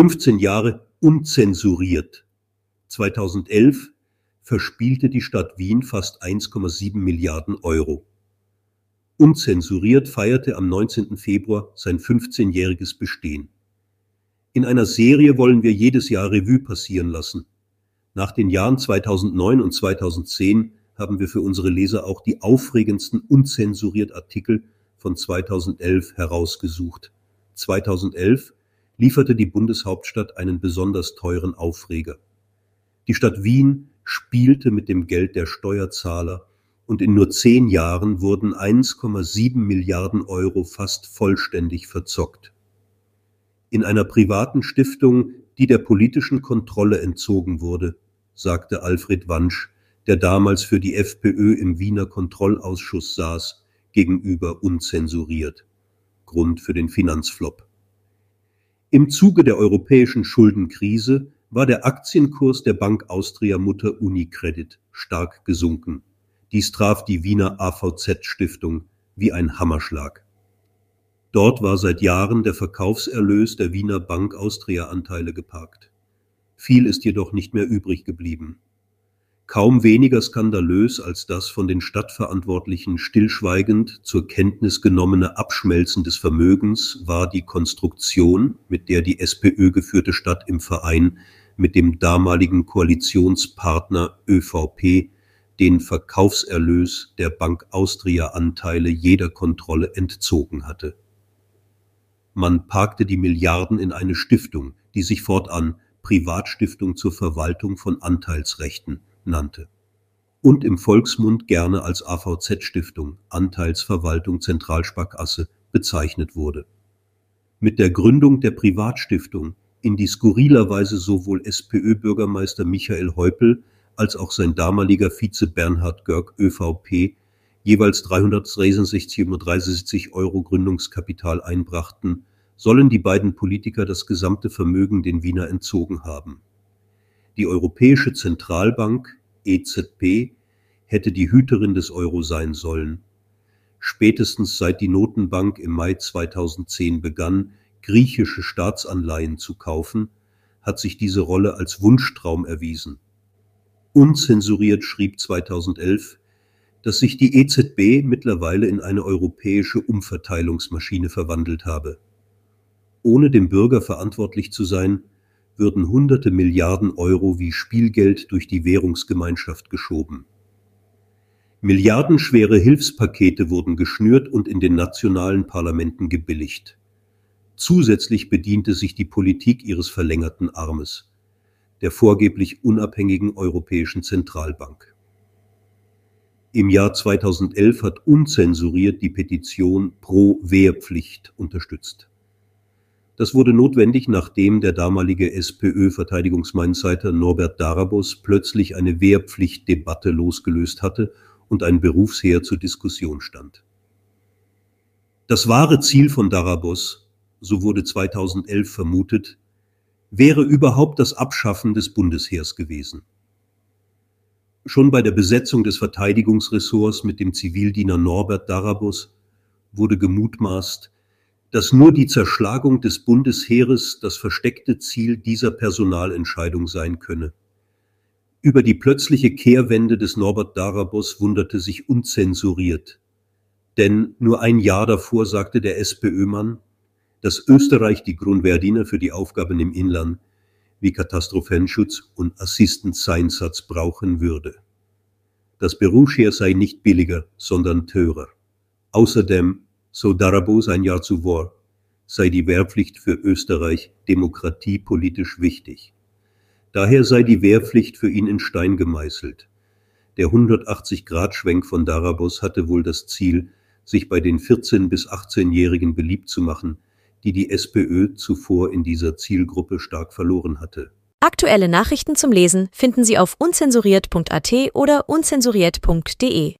15 Jahre unzensuriert. 2011 verspielte die Stadt Wien fast 1,7 Milliarden Euro. Unzensuriert feierte am 19. Februar sein 15-jähriges Bestehen. In einer Serie wollen wir jedes Jahr Revue passieren lassen. Nach den Jahren 2009 und 2010 haben wir für unsere Leser auch die aufregendsten unzensuriert Artikel von 2011 herausgesucht. 2011 lieferte die Bundeshauptstadt einen besonders teuren Aufreger. Die Stadt Wien spielte mit dem Geld der Steuerzahler und in nur zehn Jahren wurden 1,7 Milliarden Euro fast vollständig verzockt. In einer privaten Stiftung, die der politischen Kontrolle entzogen wurde, sagte Alfred Wansch, der damals für die FPÖ im Wiener Kontrollausschuss saß, gegenüber unzensuriert. Grund für den Finanzflop. Im Zuge der europäischen Schuldenkrise war der Aktienkurs der Bank Austria Mutter Unicredit stark gesunken. Dies traf die Wiener AVZ-Stiftung wie ein Hammerschlag. Dort war seit Jahren der Verkaufserlös der Wiener Bank Austria Anteile geparkt. Viel ist jedoch nicht mehr übrig geblieben. Kaum weniger skandalös als das von den Stadtverantwortlichen stillschweigend zur Kenntnis genommene Abschmelzen des Vermögens war die Konstruktion, mit der die SPÖ geführte Stadt im Verein mit dem damaligen Koalitionspartner ÖVP den Verkaufserlös der Bank Austria Anteile jeder Kontrolle entzogen hatte. Man parkte die Milliarden in eine Stiftung, die sich fortan Privatstiftung zur Verwaltung von Anteilsrechten nannte und im Volksmund gerne als AVZ-Stiftung Anteilsverwaltung Zentralsparkasse bezeichnet wurde. Mit der Gründung der Privatstiftung, in die skurrilerweise sowohl SPÖ-Bürgermeister Michael Häupl als auch sein damaliger Vize Bernhard Görg ÖVP jeweils 363,73 Euro Gründungskapital einbrachten, sollen die beiden Politiker das gesamte Vermögen den Wiener entzogen haben. Die Europäische Zentralbank EZB hätte die Hüterin des Euro sein sollen. Spätestens seit die Notenbank im Mai 2010 begann, griechische Staatsanleihen zu kaufen, hat sich diese Rolle als Wunschtraum erwiesen. Unzensuriert schrieb 2011, dass sich die EZB mittlerweile in eine europäische Umverteilungsmaschine verwandelt habe. Ohne dem Bürger verantwortlich zu sein, würden hunderte Milliarden Euro wie Spielgeld durch die Währungsgemeinschaft geschoben. Milliardenschwere Hilfspakete wurden geschnürt und in den nationalen Parlamenten gebilligt. Zusätzlich bediente sich die Politik ihres verlängerten Armes, der vorgeblich unabhängigen Europäischen Zentralbank. Im Jahr 2011 hat unzensuriert die Petition Pro Wehrpflicht unterstützt. Das wurde notwendig, nachdem der damalige SPÖ-Verteidigungsmeinseiter Norbert Darabos plötzlich eine Wehrpflichtdebatte losgelöst hatte und ein Berufsheer zur Diskussion stand. Das wahre Ziel von Darabos, so wurde 2011 vermutet, wäre überhaupt das Abschaffen des Bundesheers gewesen. Schon bei der Besetzung des Verteidigungsressorts mit dem Zivildiener Norbert Darabos wurde gemutmaßt, dass nur die Zerschlagung des Bundesheeres das versteckte Ziel dieser Personalentscheidung sein könne. Über die plötzliche Kehrwende des Norbert Darabos wunderte sich unzensuriert. Denn nur ein Jahr davor sagte der SPÖ-Mann, dass Österreich die Grundwerdiener für die Aufgaben im Inland wie Katastrophenschutz und Assistenzeinsatz brauchen würde. Das Berufsheer sei nicht billiger, sondern teurer. Außerdem so Darabos ein Jahr zuvor, sei die Wehrpflicht für Österreich demokratiepolitisch wichtig. Daher sei die Wehrpflicht für ihn in Stein gemeißelt. Der 180-Grad-Schwenk von Darabos hatte wohl das Ziel, sich bei den 14- bis 18-Jährigen beliebt zu machen, die die SPÖ zuvor in dieser Zielgruppe stark verloren hatte. Aktuelle Nachrichten zum Lesen finden Sie auf unzensuriert.at oder unzensuriert.de.